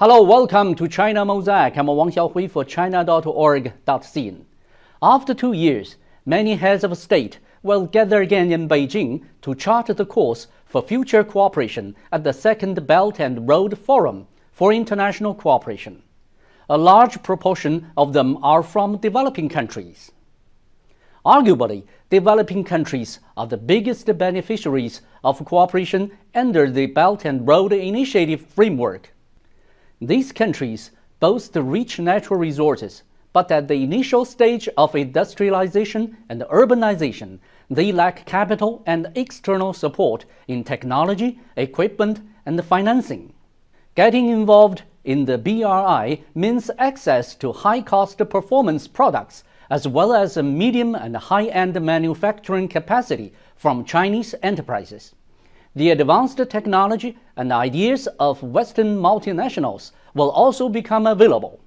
Hello, welcome to China Mosaic. I'm Wang Xiaohui for China.org.cn. After two years, many heads of state will gather again in Beijing to chart the course for future cooperation at the Second Belt and Road Forum for International Cooperation. A large proportion of them are from developing countries. Arguably, developing countries are the biggest beneficiaries of cooperation under the Belt and Road Initiative framework. These countries boast rich natural resources, but at the initial stage of industrialization and urbanization, they lack capital and external support in technology, equipment, and financing. Getting involved in the BRI means access to high cost performance products as well as a medium and high end manufacturing capacity from Chinese enterprises the advanced technology and ideas of Western multinationals will also become available.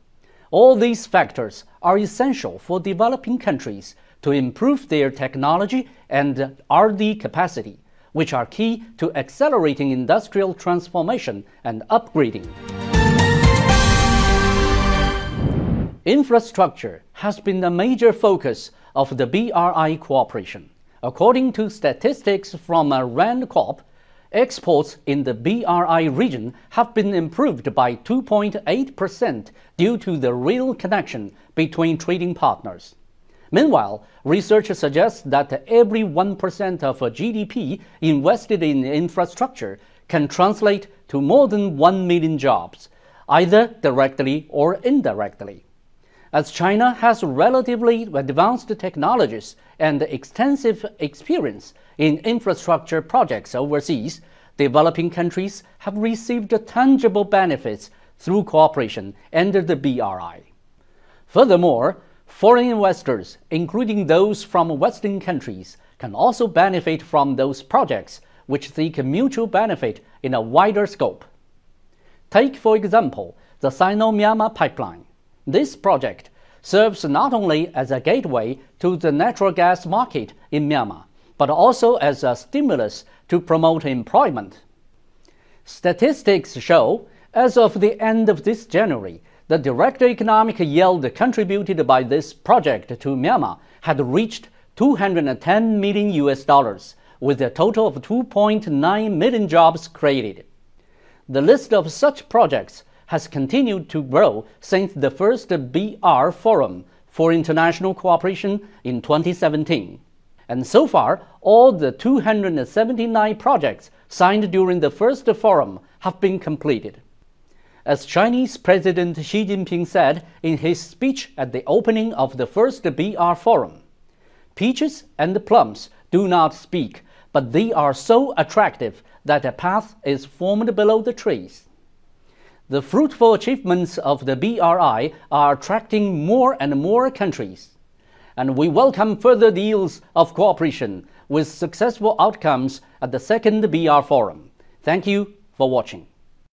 All these factors are essential for developing countries to improve their technology and R&D capacity, which are key to accelerating industrial transformation and upgrading. Infrastructure has been a major focus of the BRI cooperation. According to statistics from uh, Rand Corp, exports in the BRI region have been improved by 2.8% due to the real connection between trading partners. Meanwhile, research suggests that every 1% of uh, GDP invested in infrastructure can translate to more than 1 million jobs, either directly or indirectly. As China has relatively advanced technologies and extensive experience in infrastructure projects overseas, developing countries have received tangible benefits through cooperation under the BRI. Furthermore, foreign investors, including those from Western countries, can also benefit from those projects which seek mutual benefit in a wider scope. Take, for example, the Sino Myanmar pipeline. This project serves not only as a gateway to the natural gas market in Myanmar, but also as a stimulus to promote employment. Statistics show, as of the end of this January, the direct economic yield contributed by this project to Myanmar had reached 210 million US dollars, with a total of 2.9 million jobs created. The list of such projects has continued to grow since the first BR Forum for International Cooperation in 2017. And so far, all the 279 projects signed during the first forum have been completed. As Chinese President Xi Jinping said in his speech at the opening of the first BR Forum, peaches and plums do not speak, but they are so attractive that a path is formed below the trees. The fruitful achievements of the BRI are attracting more and more countries, and we welcome further deals of cooperation with successful outcomes at the second BR Forum. Thank you for watching.